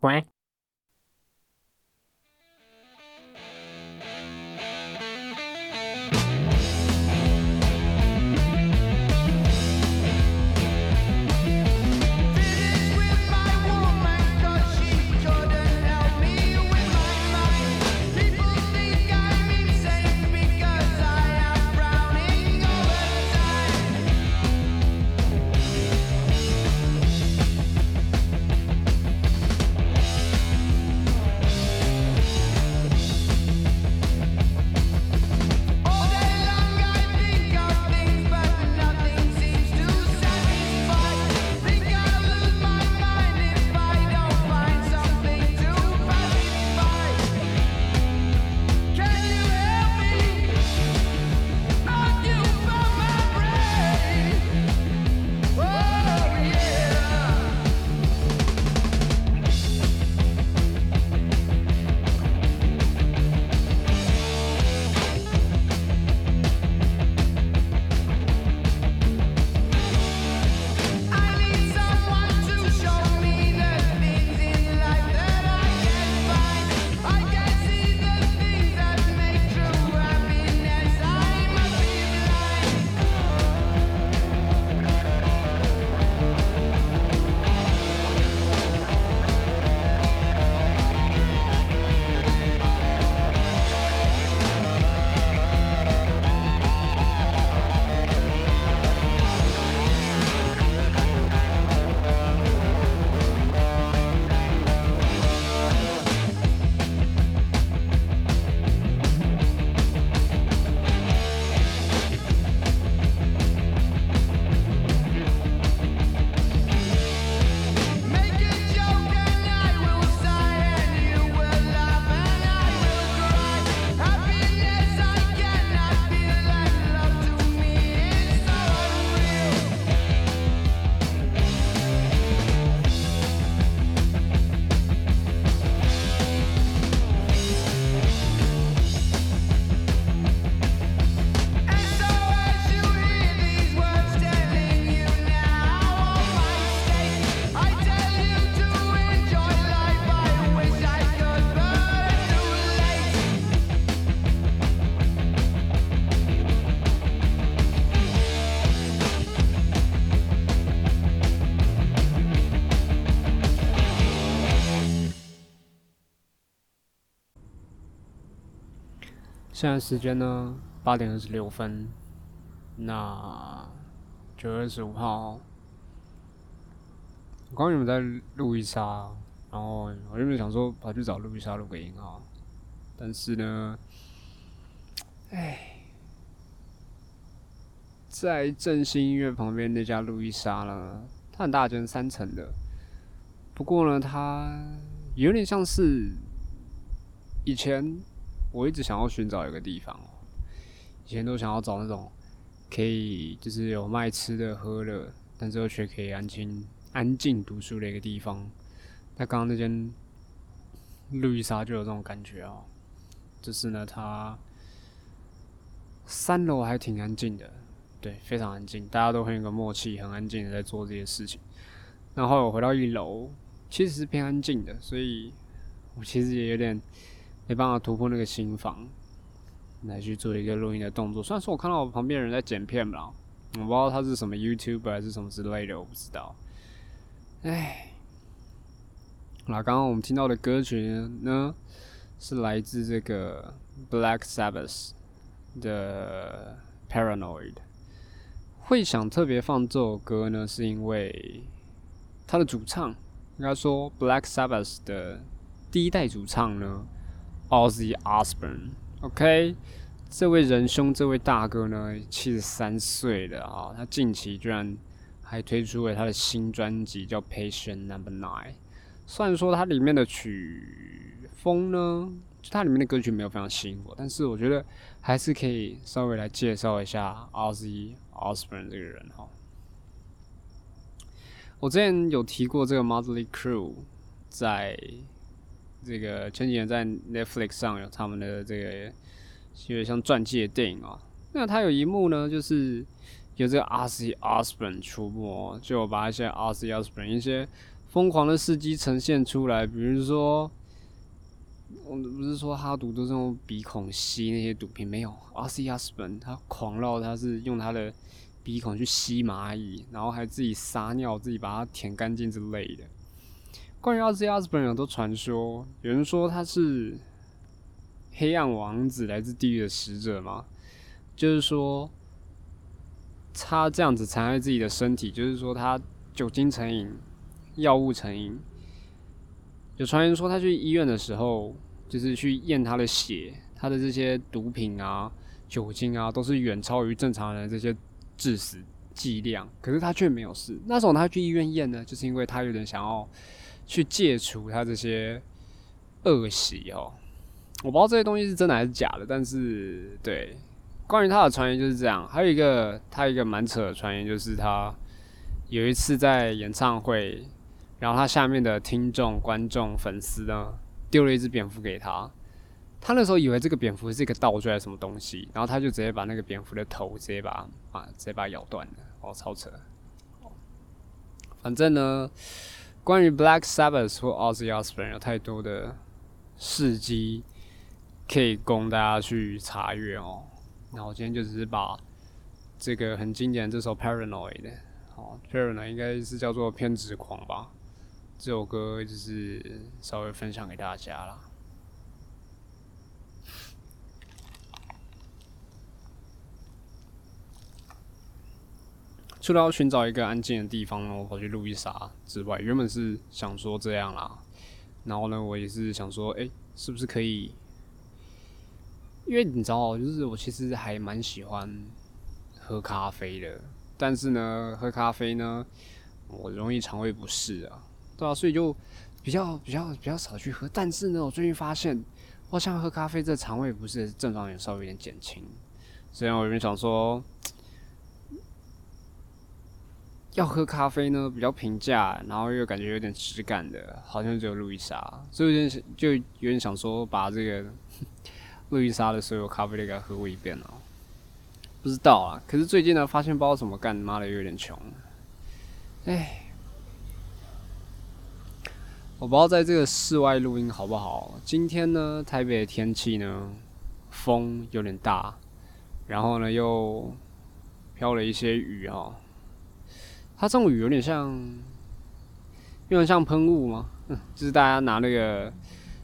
quack. “现在时间呢，八点二十六分。那九月二十五号，我刚原本在录一莎，然后我原本想说跑去找路易莎录个音啊，但是呢，哎，在振兴音乐旁边那家路易莎呢，它很大间，三层的。不过呢，它有点像是以前我一直想要寻找一个地方，以前都想要找那种可以就是有卖吃的喝的，但是又却可以安静安静读书的一个地方。那刚刚那间路易莎就有这种感觉哦，就是呢，它三楼还挺安静的，对，非常安静，大家都很有个默契，很安静的在做这些事情。然后我回到一楼。其实是偏安静的，所以我其实也有点没办法突破那个心房来去做一个录音的动作。虽然说我看到我旁边人在剪片嘛，我不知道他是什么 YouTube 还是什么之类的，我不知道。唉，那刚刚我们听到的歌曲呢，是来自这个 Black Sabbath 的 Paranoid。会想特别放这首歌呢，是因为它的主唱。应该说，Black Sabbath 的第一代主唱呢，Ozzy Osbourne。OK，这位仁兄，这位大哥呢，七十三岁了啊，他近期居然还推出了他的新专辑，叫《Patient Number Nine》。虽然说它里面的曲风呢，就它里面的歌曲没有非常吸引我，但是我觉得还是可以稍微来介绍一下 Ozzy Osbourne 这个人哈。我之前有提过这个 Motley Crew 在这个前几年在 Netflix 上有他们的这个有点像传记的电影啊。那它有一幕呢，就是有这个 R C Osbourne 出没，就把一些 R C Osbourne 一些疯狂的事迹呈现出来，比如说，我们不是说哈毒都是用鼻孔吸那些毒品，没有，阿斯亚斯本他狂绕，他是用他的鼻孔去吸蚂蚁，然后还自己撒尿，自己把它舔干净之类的。关于阿斯亚斯本有多传说，有人说他是黑暗王子，来自地狱的使者嘛，就是说。他这样子残害自己的身体，就是说他酒精成瘾、药物成瘾。有传言说他去医院的时候，就是去验他的血，他的这些毒品啊、酒精啊，都是远超于正常人的这些致死剂量，可是他却没有事。那时候他去医院验呢，就是因为他有点想要去戒除他这些恶习哦。我不知道这些东西是真的还是假的，但是对。关于他的传言就是这样，还有一个他一个蛮扯的传言，就是他有一次在演唱会，然后他下面的听众、观众、粉丝呢丢了一只蝙蝠给他，他那时候以为这个蝙蝠是一个道具还是什么东西，然后他就直接把那个蝙蝠的头直接把啊直接把它咬断了，哦，超扯。反正呢，关于 Black Sabbath 或 Ozzy Osbourne 有太多的事迹可以供大家去查阅哦。那我今天就只是把这个很经典这首 Paranoid 的，哦，Paranoid 应该是叫做偏执狂吧，这首歌就是稍微分享给大家啦。除了要寻找一个安静的地方呢，我跑去路易莎之外，原本是想说这样啦，然后呢，我也是想说，哎，是不是可以？因为你知道，就是我其实还蛮喜欢喝咖啡的，但是呢，喝咖啡呢，我容易肠胃不适啊，对啊，所以就比较比较比较少去喝。但是呢，我最近发现，好像喝咖啡这肠胃不适症状也稍微有点减轻。所以我原本想说，要喝咖啡呢，比较平价，然后又感觉有点质感的，好像只有路易莎，所以有点就有点想说把这个。路易莎的所有咖啡都给它喝过一遍了，不知道啊。可是最近呢，发现不知道怎么干，妈的又有点穷。哎，我不知道在这个室外录音好不好。今天呢，台北的天气呢，风有点大，然后呢又飘了一些雨哈。它这种雨有点像，有点像喷雾吗？嗯就是大家拿那个。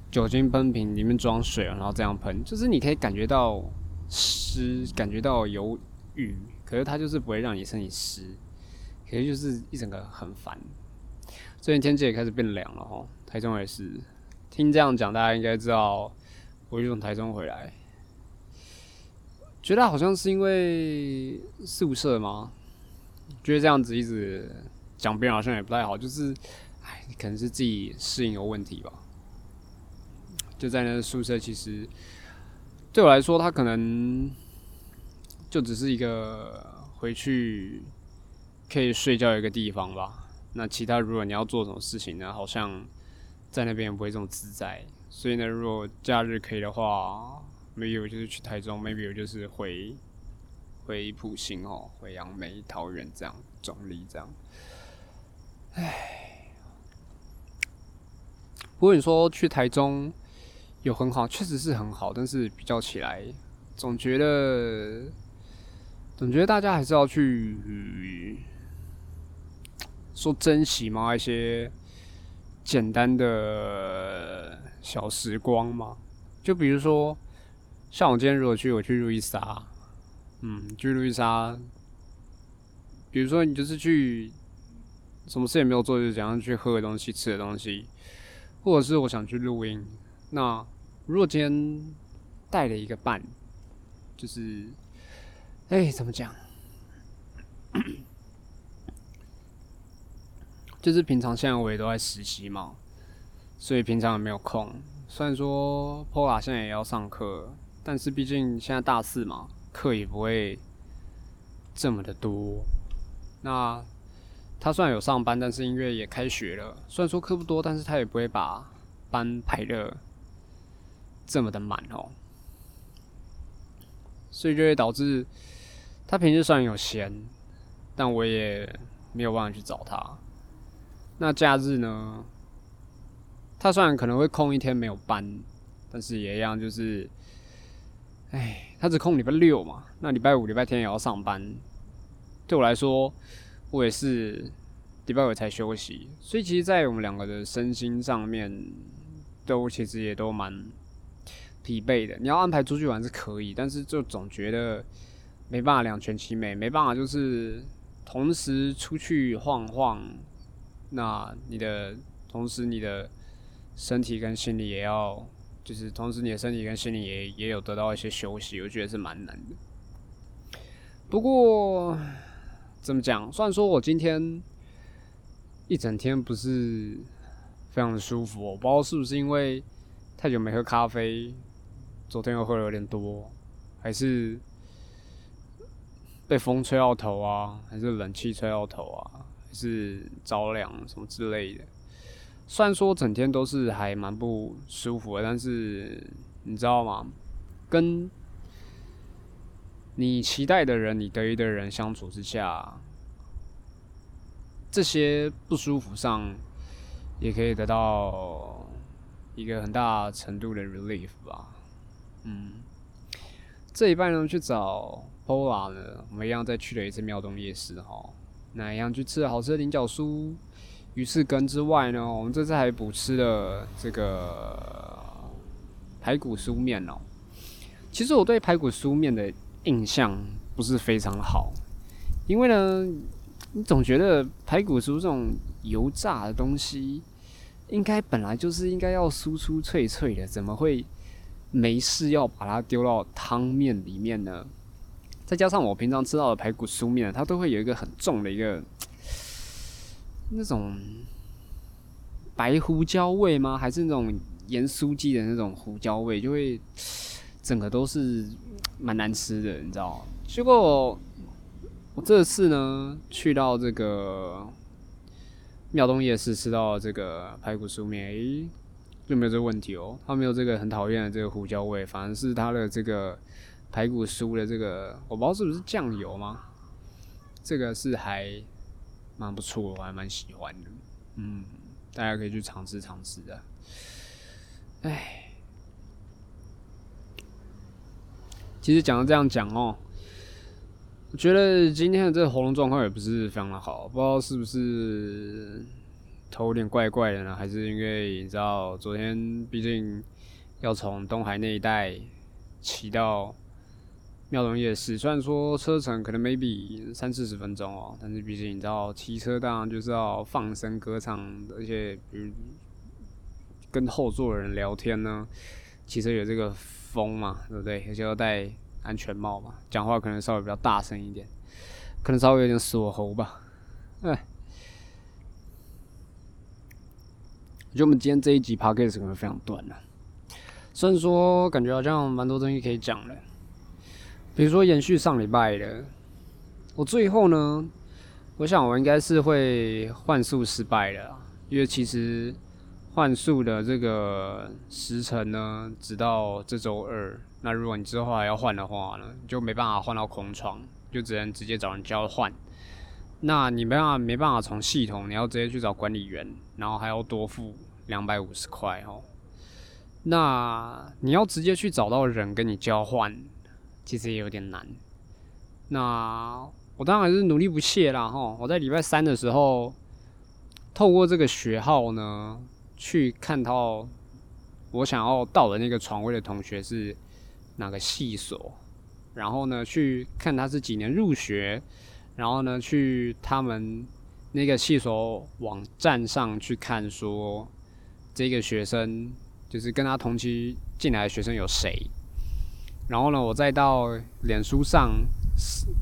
酒精喷瓶里面装水，然后这样喷，就是你可以感觉到湿，感觉到有雨，可是它就是不会让你身体湿，可是就是一整个很烦。最近天气也开始变凉了哈，台中也是。听这样讲，大家应该知道我从台中回来，觉得好像是因为宿舍吗？觉得这样子一直讲别人好像也不太好，就是哎，可能是自己适应有问题吧。就在那个宿舍，其实对我来说，它可能就只是一个回去可以睡觉一个地方吧。那其他如果你要做什么事情呢，好像在那边也不会这么自在。所以呢，如果假日可以的话，maybe 我就是去台中，maybe 我就是回回普兴哦，回杨梅、桃园这样，总理这样。唉，不过你说去台中。有很好，确实是很好，但是比较起来，总觉得，总觉得大家还是要去说珍惜嘛，一些简单的小时光嘛。就比如说，像我今天如果去，我去路易莎，嗯，去路易莎，比如说你就是去，什么事也没有做，就怎样去喝个东西、吃的东西，或者是我想去录音，那。如果今天带了一个伴，就是，哎，怎么讲？就是平常现在我也都在实习嘛，所以平常也没有空。虽然说 Pola 现在也要上课，但是毕竟现在大四嘛，课也不会这么的多。那他虽然有上班，但是因为也开学了，虽然说课不多，但是他也不会把班排的。这么的满哦，所以就会导致他平时虽然有闲，但我也没有办法去找他。那假日呢？他虽然可能会空一天没有班，但是也一样，就是，哎，他只空礼拜六嘛。那礼拜五、礼拜天也要上班。对我来说，我也是礼拜五才休息，所以其实，在我们两个的身心上面，都其实也都蛮疲惫的。你要安排出去玩是可以，但是就总觉得没办法两全其美，没办法就是同时出去晃晃。那你的同时，你的身体跟心理也要，就是同时你的身体跟心理也也有得到一些休息，我觉得是蛮难的。不过怎么讲？虽然说我今天一整天不是非常的舒服，我不知道是不是因为太久没喝咖啡，昨天又喝了有点多，还是被风吹到头啊，还是冷气吹到头啊？还是着凉什么之类的，虽然说整天都是还蛮不舒服的，但是你知道吗？跟你期待的人、你得意的人相处之下，这些不舒服上也可以得到一个很大程度的 relief 吧。嗯，这一半呢去找 Pola 呢，我们一样再去了一次庙东夜市哈。那一样去吃了好吃的菱角酥、鱼翅羹之外呢，我们这次还补吃了这个排骨酥面哦。其实我对排骨酥面的印象不是非常好，因为呢，你总觉得排骨酥这种油炸的东西，应该本来就是应该要酥酥脆脆的，怎么会没事要把它丢到汤面里面呢？再加上我平常吃到的排骨酥面，它都会有一个很重的一个那种白胡椒味吗？还是那种盐酥鸡的那种胡椒味？就会 整个都是蛮难吃的，你知道结果我这次呢，去到这个庙东夜市吃到这个排骨酥面，诶，就没有这个问题哦。它没有这个很讨厌的这个胡椒味，反而是它的这个。排骨酥的这个，我不知道是不是酱油吗？这个是还蛮不错，我还蛮喜欢的。嗯，大家可以去尝试尝试的。哎，其实讲到这样讲哦，我觉得今天的这个喉咙状况也不是非常的好，不知道是不是头有点怪怪的呢，还是因为你知道昨天毕竟要从东海那一带骑到。庙东夜市，虽然说车程可能 maybe 三四十分钟哦，但是毕竟你知道骑车当然就是要放声歌唱，而且比如跟后座的人聊天呢，骑车有这个风嘛，对不对？而且要戴安全帽嘛，讲话可能稍微比较大声一点，可能稍微有点锁喉吧。哎，我觉得我们今天这一集 podcast 可能非常短了，虽然说感觉好像蛮多东西可以讲的。比如说延续上礼拜的，我最后呢，我想我应该是会换速失败的，因为其实换速的这个时程呢，直到这周二。那如果你之后还要换的话呢，就没办法换到空窗，就只能直接找人交换。那你没办法，没办法从系统，你要直接去找管理员，然后还要多付两百五十块哦。那你要直接去找到人跟你交换。其实也有点难，那我当然是努力不懈啦哈！我在礼拜三的时候，透过这个学号呢，去看到我想要到的那个床位的同学是哪个系所，然后呢，去看他是几年入学，然后呢，去他们那个系所网站上去看说，这个学生就是跟他同期进来的学生有谁。然后呢，我再到脸书上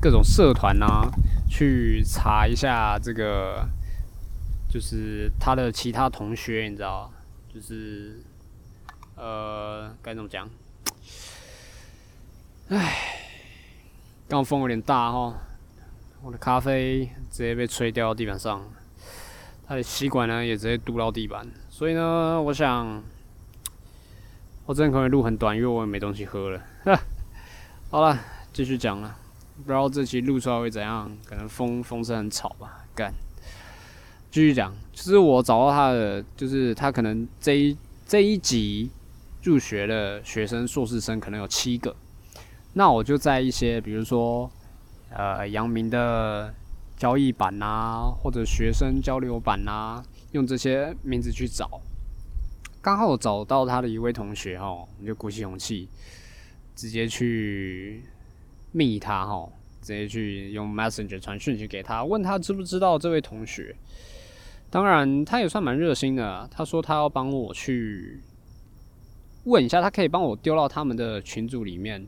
各种社团啊，去查一下这个，就是他的其他同学，你知道，就是呃，该怎么讲？唉，刚风有点大哈，我的咖啡直接被吹掉到地板上，他的吸管呢也直接堵到地板，所以呢，我想。我真的可能录很短，因为我也没东西喝了。好了，继续讲了。不知道这期录出来会怎样？可能风风声很吵吧。干，继续讲，就是我找到他的，就是他可能这一这一集入学的学生硕士生可能有七个，那我就在一些比如说呃阳明的交易版啊，或者学生交流版啊，用这些名字去找，刚好找到他的一位同学哦，我就鼓起勇气直接去密他哈。直接去用 Messenger 传讯息给他，问他知不知道这位同学。当然，他也算蛮热心的。他说他要帮我去问一下，他可以帮我丢到他们的群组里面，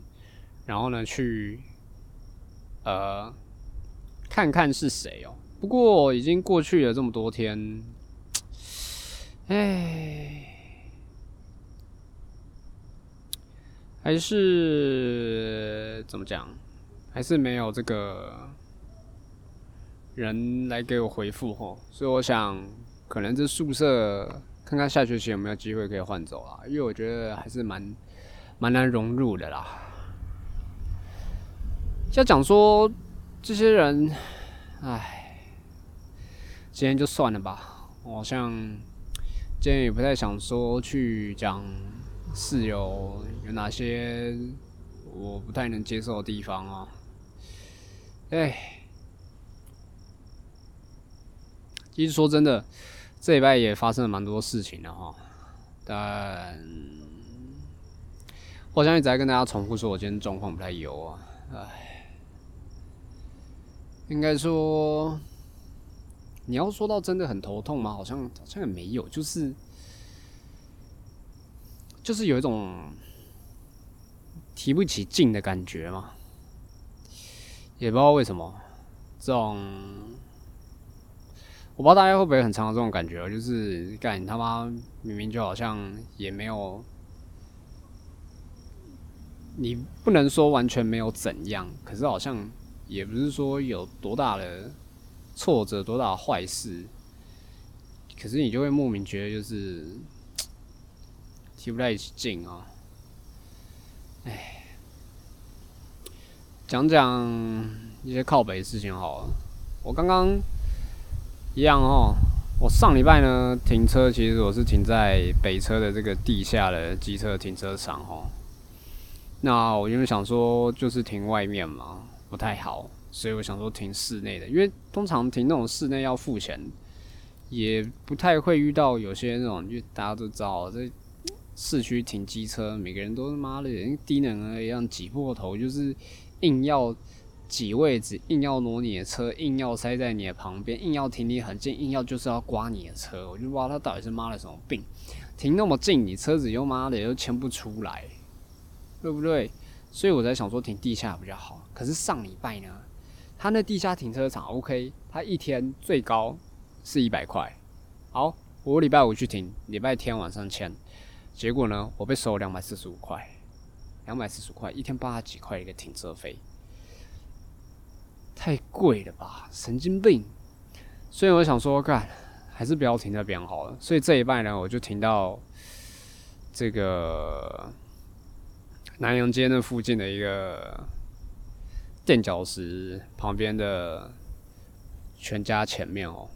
然后呢去呃看看是谁哦。不过已经过去了这么多天，哎，还是怎么讲？还是没有这个人来给我回复吼，所以我想可能这宿舍看看下学期有没有机会可以换走啊，因为我觉得还是蛮蛮难融入的啦。要讲说这些人，唉，今天就算了吧。我好像今天也不太想说去讲室友有哪些我不太能接受的地方啊。哎，其实说真的，这礼拜也发生了蛮多事情的哈。但我相信在跟大家重复说，我今天状况不太油啊。哎，应该说，你要说到真的很头痛吗？好像好像也没有，就是就是有一种提不起劲的感觉嘛。也不知道为什么，这种我不知道大家会不会很常有这种感觉，就是干你他妈明明就好像也没有，你不能说完全没有怎样，可是好像也不是说有多大的挫折、多大的坏事，可是你就会莫名觉得就是提不太起劲啊，哎。讲讲一些靠北的事情好了。我刚刚一样哦，我上礼拜呢停车，其实我是停在北车的这个地下的机车停车场哦。那我因为想说就是停外面嘛，不太好，所以我想说停室内的，因为通常停那种室内要付钱，也不太会遇到有些那种，因为大家都知道这市区停机车，每个人都他妈的低能儿一样挤破头，就是。硬要挤位置，硬要挪你的车，硬要塞在你的旁边，硬要停你很近，硬要就是要刮你的车，我就不知道他到底是妈的什么病，停那么近，你车子又妈的又牵不出来，对不对？所以我在想说停地下比较好。可是上礼拜呢，他那地下停车场 OK，他一天最高是一百块。好，我礼拜五去停，礼拜天晚上签，结果呢，我被收两百四十五块。两百四十块一天八十几块一个停车费，太贵了吧，神经病！所以我想说，干还是不要停那边好了。所以这一半呢，我就停到这个南阳街那附近的一个垫脚石旁边的全家前面哦。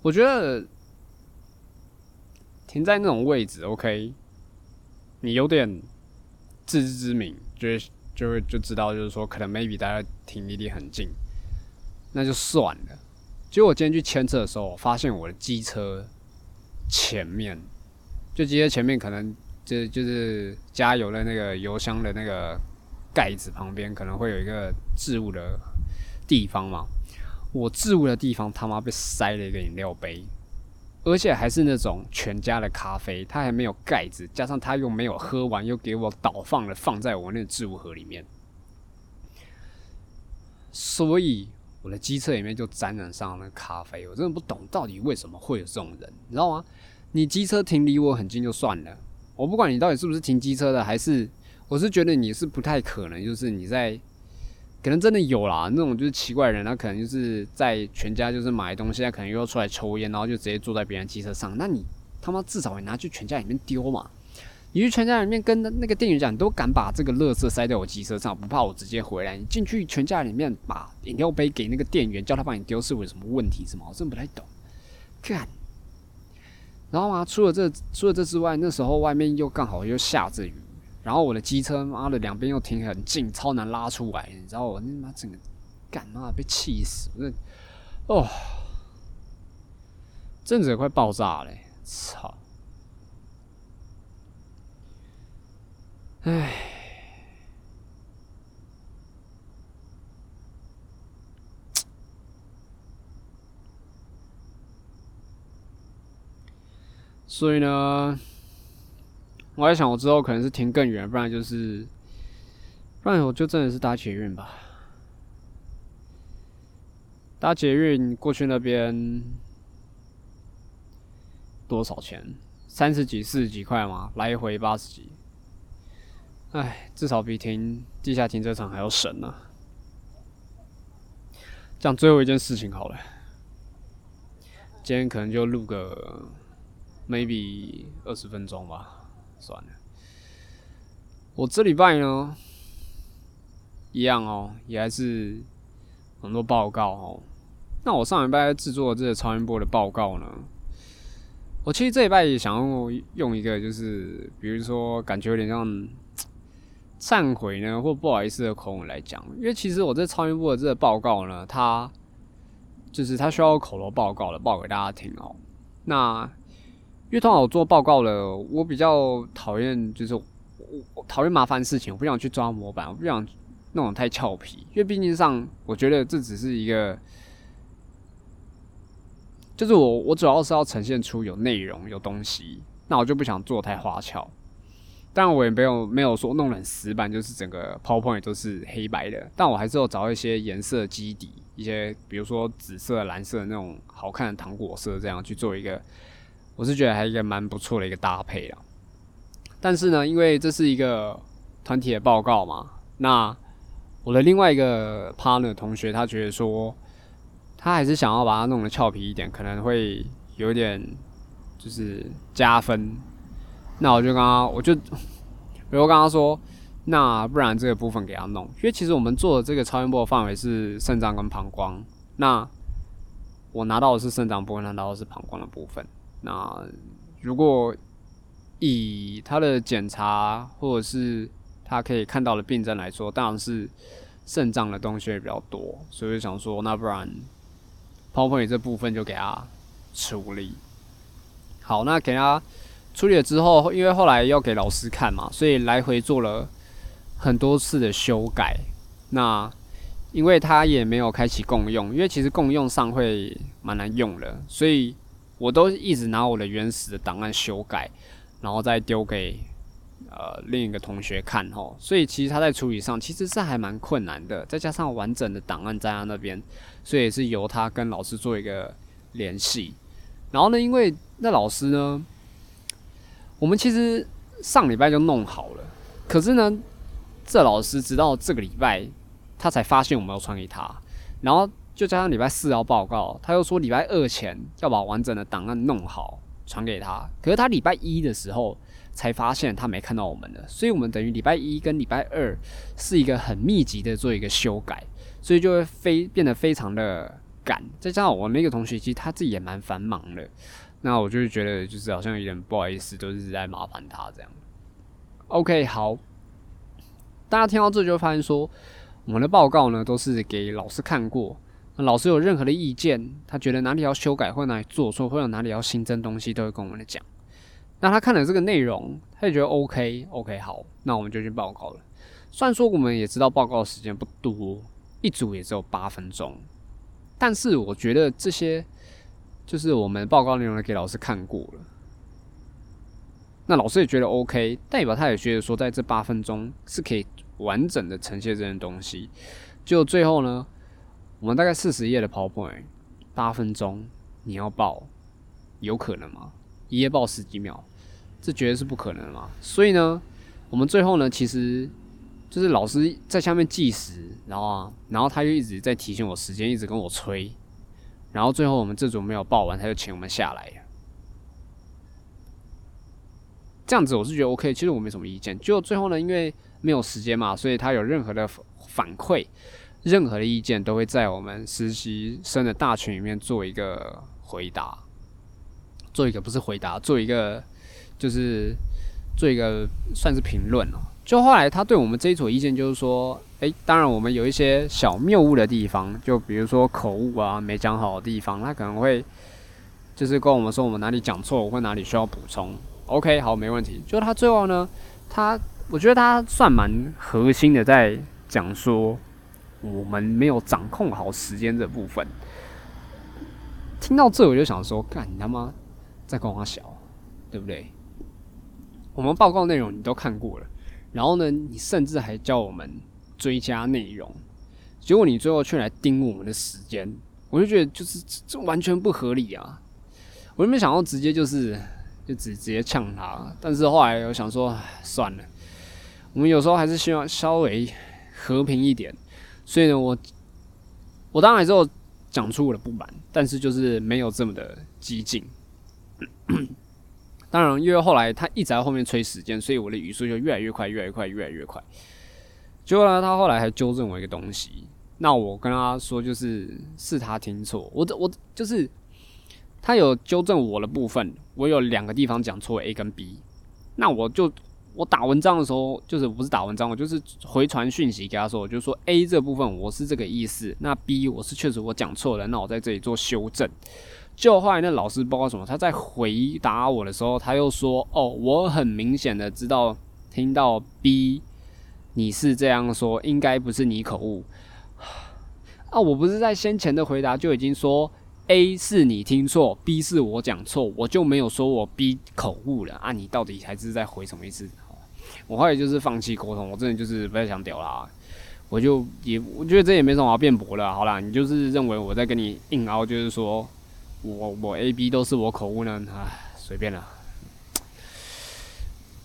我觉得停在那种位置，OK。你有点自知之明，就是就会就知道，就是说可能 maybe 大家停离地很近，那就算了。结果我今天去牵车的时候，我发现我的机车前面，就机车前面可能就就是加油的那个油箱的那个盖子旁边，可能会有一个置物的地方嘛。我置物的地方他妈被塞了一个饮料杯。而且还是那种全家的咖啡，它还没有盖子，加上它又没有喝完，又给我倒放了，放在我那个置物盒里面，所以我的机车里面就沾染上了咖啡。我真的不懂到底为什么会有这种人，你知道吗？你机车停离我很近就算了，我不管你到底是不是停机车的，还是我是觉得你是不太可能，就是你在。可能真的有啦，那种就是奇怪的人，他可能就是在全家就是买东西，他可能又要出来抽烟，然后就直接坐在别人机车上。那你他妈至少也拿去全家里面丢嘛？你去全家里面跟那个店员讲，你都敢把这个垃圾塞在我机车上，不怕我直接回来？你进去全家里面把饮料杯给那个店员，叫他帮你丢，是有什么问题？什么？我真不太懂。干，然后嘛，除了这除了这之外，那时候外面又刚好又下着雨，然后我的机车妈的两边又停很近，超难拉出来，你知道我那妈整个干嘛被气死？那哦，阵子快爆炸嘞！操！唉，所以呢，我在想，我之后可能是停更远，不然就是，不然我就真的是搭捷运吧。搭捷运过去那边多少钱？三十几、四十几块吗？来回八十几。唉，至少比停地下停车场还要省呢。讲最后一件事情好了，今天可能就录个 maybe 二十分钟吧，算了。我这礼拜呢，一样哦，也还是很多报告哦。那我上礼拜制作这个超音波的报告呢，我其实这礼拜也想要用一个，就是比如说感觉有点像。忏悔呢，或不好意思的口吻来讲，因为其实我这超音波的这个报告呢，它就是它需要口头报告的，报给大家听哦。那因为通常我做报告了，我比较讨厌就是我讨厌麻烦事情，我不想去抓模板，我不想那种太俏皮，因为毕竟上我觉得这只是一个，就是我我主要是要呈现出有内容有东西，那我就不想做太花俏。但我也没有没有说弄得很死板，就是整个 PowerPoint 都是黑白的。但我还是有找一些颜色基底，一些比如说紫色、蓝色那种好看的糖果色，这样去做一个，我是觉得还一个蛮不错的一个搭配啊。但是呢，因为这是一个团体的报告嘛，那我的另外一个 partner 同学他觉得说，他还是想要把它弄得俏皮一点，可能会有点就是加分。那我就跟他，我就，比如跟他说，那不然这个部分给他弄，因为其实我们做的这个超音波的范围是肾脏跟膀胱，那我拿到的是肾脏部分，拿到的是膀胱的部分。那如果以他的检查或者是他可以看到的病症来说，当然是肾脏的东西会比较多，所以想说，那不然泡泡这部分就给他处理。好，那给他。处理了之后，因为后来要给老师看嘛，所以来回做了很多次的修改。那因为他也没有开启共用，因为其实共用上会蛮难用的，所以我都一直拿我的原始的档案修改，然后再丢给呃另一个同学看吼。所以其实他在处理上其实是还蛮困难的，再加上完整的档案在他那边，所以是由他跟老师做一个联系。然后呢，因为那老师呢。我们其实上礼拜就弄好了，可是呢，这老师直到这个礼拜他才发现我们要传给他，然后就加上礼拜四要报告，他又说礼拜二前要把完整的档案弄好传给他，可是他礼拜一的时候才发现他没看到我们的，所以我们等于礼拜一跟礼拜二是一个很密集的做一个修改，所以就会非变得非常的赶，再加上我那个同学其实他自己也蛮繁忙的。那我就是觉得，就是好像有点不好意思，都是在麻烦他这样。OK，好，大家听到这就发现说，我们的报告呢都是给老师看过，老师有任何的意见，他觉得哪里要修改或哪里做错，或者哪里要新增东西，都会跟我们讲。那他看了这个内容，他也觉得 OK，OK，好，那我们就去报告了。虽然说我们也知道报告时间不多，一组也只有八分钟，但是我觉得这些。就是我们报告内容给老师看过了，那老师也觉得 OK，代表他也觉得说，在这八分钟是可以完整的呈现这件东西。就最后呢，我们大概四十页的 PowerPoint，八分钟你要报，有可能吗？一页报十几秒，这绝对是不可能嘛。所以呢，我们最后呢，其实就是老师在下面计时，然后啊，然后他就一直在提醒我时间，一直跟我催。然后最后我们这组没有报完，他就请我们下来。这样子我是觉得 OK，其实我没什么意见。就最后呢，因为没有时间嘛，所以他有任何的反馈、任何的意见，都会在我们实习生的大群里面做一个回答，做一个不是回答，做一个就是做一个算是评论哦。就后来他对我们这一组意见就是说，诶，当然我们有一些小谬误的地方，就比如说口误啊、没讲好的地方，他可能会就是跟我们说我们哪里讲错或哪里需要补充。OK，好，没问题。就他最后呢，他我觉得他算蛮核心的，在讲说我们没有掌控好时间这部分。听到这，我就想说，干你他妈在跟我小，对不对？我们报告内容你都看过了，然后呢，你甚至还叫我们追加内容，结果你最后却来盯我们的时间，我就觉得就是这完全不合理啊！我就没想到直接就是。就直直接呛他，但是后来我想说，算了，我们有时候还是希望稍微和平一点。所以呢，我我当然之后讲出我的不满，但是就是没有这么的激进。当然，因为后来他一直在后面催时间，所以我的语速就越来越快，越来越快，越来越快。结果呢，他后来还纠正我一个东西，那我跟他说，就是是他听错，我我就是。他有纠正我的部分，我有两个地方讲错 A 跟 B，那我就我打文章的时候，就是不是打文章，我就是回传讯息给他说，我就说 A 这部分我是这个意思，那 B 我是确实我讲错了，那我在这里做修正。就后来那老师不知道什么，他在回答我的时候，他又说：“哦，我很明显的知道听到 B，你是这样说，应该不是你口误啊，我不是在先前的回答就已经说。” A 是你听错，B 是我讲错，我就没有说我 B 口误了啊！你到底还是在回什么意思？我后来就是放弃沟通，我真的就是不太想屌啦。我就也我觉得这也没什么好辩驳了。好啦，你就是认为我在跟你硬凹，就是说我我 A、B 都是我口误呢？唉，随便了。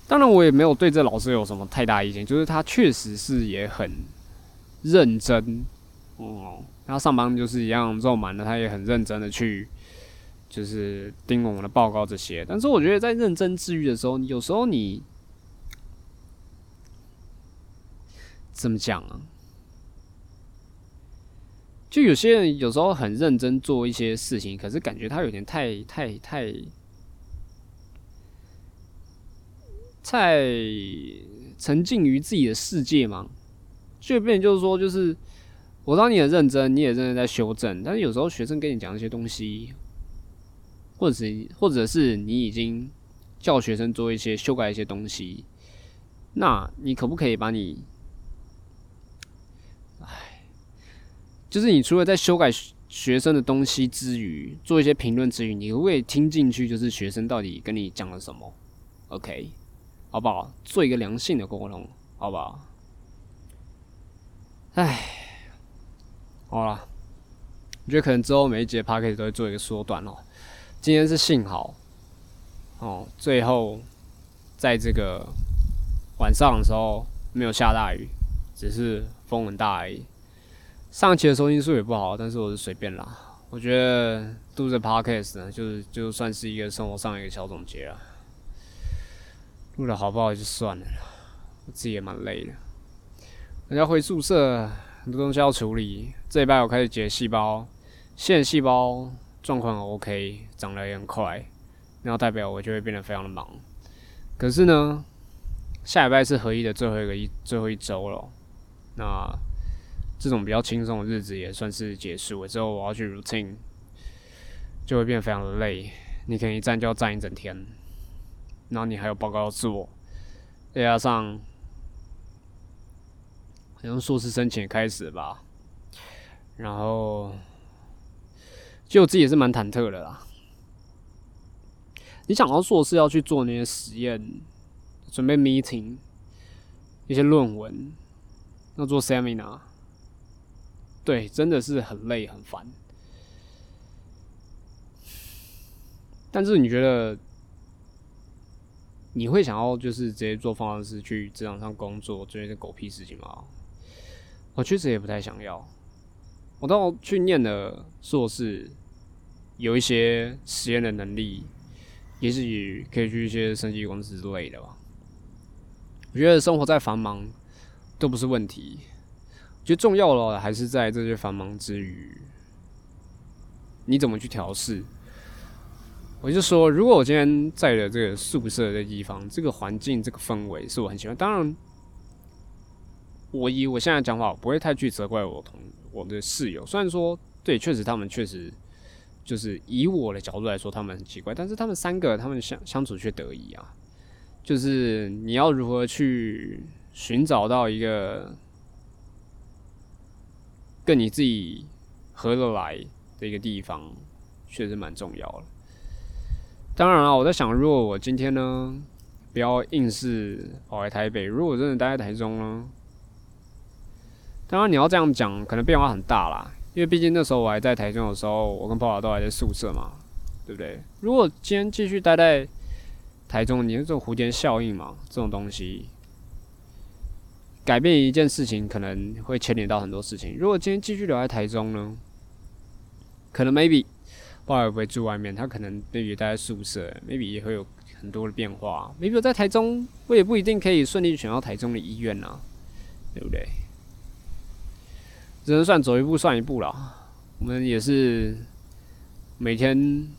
当然，我也没有对这老师有什么太大意见，就是他确实是也很认真，哦。他上班就是一样肉满了，他也很认真的去，就是盯我们的报告这些。但是我觉得在认真治愈的时候，有时候你怎么讲啊？就有些人有时候很认真做一些事情，可是感觉他有点太太太太沉浸于自己的世界嘛，就变就是说就是。我知道你很认真，你也认真在修正，但是有时候学生跟你讲一些东西，或者是或者是你已经叫学生做一些修改一些东西，那你可不可以把你，就是你除了在修改学生的东西之余，做一些评论之余，你会听进去？就是学生到底跟你讲了什么？OK，好不好？做一个良性的沟通，好不好？哎。好了，我觉得可能之后每一节 p a c k a g 都会做一个缩短哦。今天是幸好哦，最后在这个晚上的时候没有下大雨，只是风很大而已。上期的收音数也不好，但是我是随便啦。我觉得录这 podcast 呢，就是就算是一个生活上一个小总结了。录的好不好就算了，我自己也蛮累的。人家回宿舍。很多东西要处理，这礼拜我开始解细胞，现在细胞状况 OK，长得也很快，然后代表我就会变得非常的忙。可是呢，下礼拜是合一的最后一个一最后一周了，那这种比较轻松的日子也算是结束了。之后我要去 routine，就会变得非常的累。你可能一站就要站一整天，然后你还有报告要做，再加上。好像硕士申请开始吧，然后就我自己也是蛮忐忑的啦。你想到硕士要去做那些实验，准备 meeting，一些论文，要做 seminar，对，真的是很累很烦。但是你觉得你会想要就是直接做方程式去职场上工作，做一些狗屁事情吗？我确实也不太想要。我到去念的硕士，有一些实验的能力，也许可以去一些生技公司之类的吧。我觉得生活在繁忙都不是问题，觉得重要的还是在这些繁忙之余，你怎么去调试。我就说，如果我今天在的这个宿舍的地方，这个环境、这个氛围是我很喜欢。当然，我以我现在讲法，不会太去责怪我同我的室友。虽然说，对，确实他们确实就是以我的角度来说，他们很奇怪，但是他们三个他们相相处却得意啊。就是你要如何去寻找到一个跟你自己合得来的一个地方，确实蛮重要的。当然了，我在想，如果我今天呢，不要硬是跑来台北，如果真的待在台中呢？当然你要这样讲，可能变化很大啦，因为毕竟那时候我还在台中的时候，我跟爸爸都还在宿舍嘛，对不对？如果今天继续待在台中，你这种蝴蝶效应嘛，这种东西，改变一件事情可能会牵连到很多事情。如果今天继续留在台中呢，可能 maybe。不知道会不会住外面，他可能继续待在宿舍，maybe 也会有很多的变化。maybe 在台中，我也不一定可以顺利选到台中的医院呐，对不对？只能算走一步算一步了。我们也是每天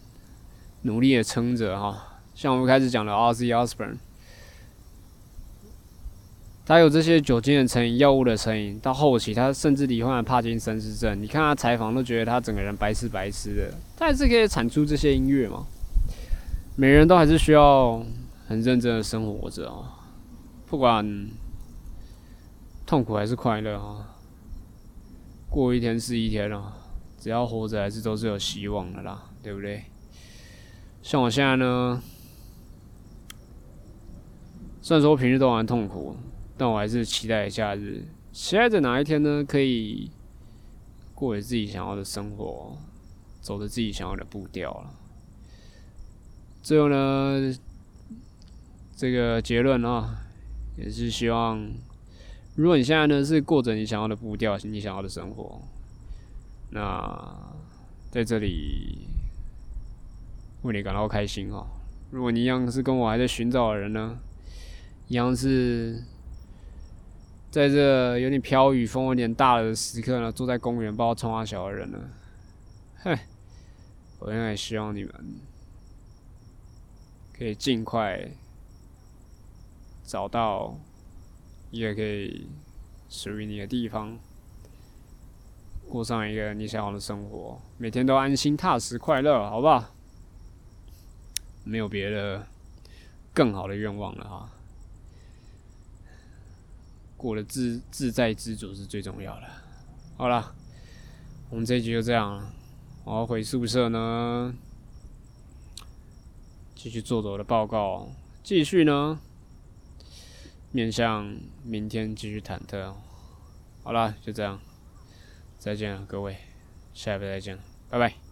努力的撑着哈，像我们开始讲的 R.C. Osborne。他有这些酒精的成瘾、药物的成瘾，到后期他甚至罹患了帕金森氏症。你看他采访都觉得他整个人白痴白痴的，他还是可以产出这些音乐嘛？每人都还是需要很认真的生活着啊，不管痛苦还是快乐啊，过一天是一天啊，只要活着还是都是有希望的啦，对不对？像我现在呢，虽然说平日都蛮痛苦。但我还是期待假日，期待着哪一天呢，可以过着自己想要的生活，走着自己想要的步调了。最后呢，这个结论啊，也是希望，如果你现在呢是过着你想要的步调，你想要的生活，那在这里为你感到开心哦。如果你一样是跟我还在寻找的人呢，一样是。在这有点飘雨、风有点大的时刻呢，坐在公园不知道冲哪小的人呢，嘿，我现在希望你们可以尽快找到一个可以属于你的地方，过上一个你想要的生活，每天都安心、踏实、快乐，好不好？没有别的更好的愿望了哈。过得自自在知足是最重要的。好了，我们这一集就这样了。我要回宿舍呢，继续做着我的报告，继续呢，面向明天继续忐忑。好了，就这样，再见了各位，下一回再见，拜拜。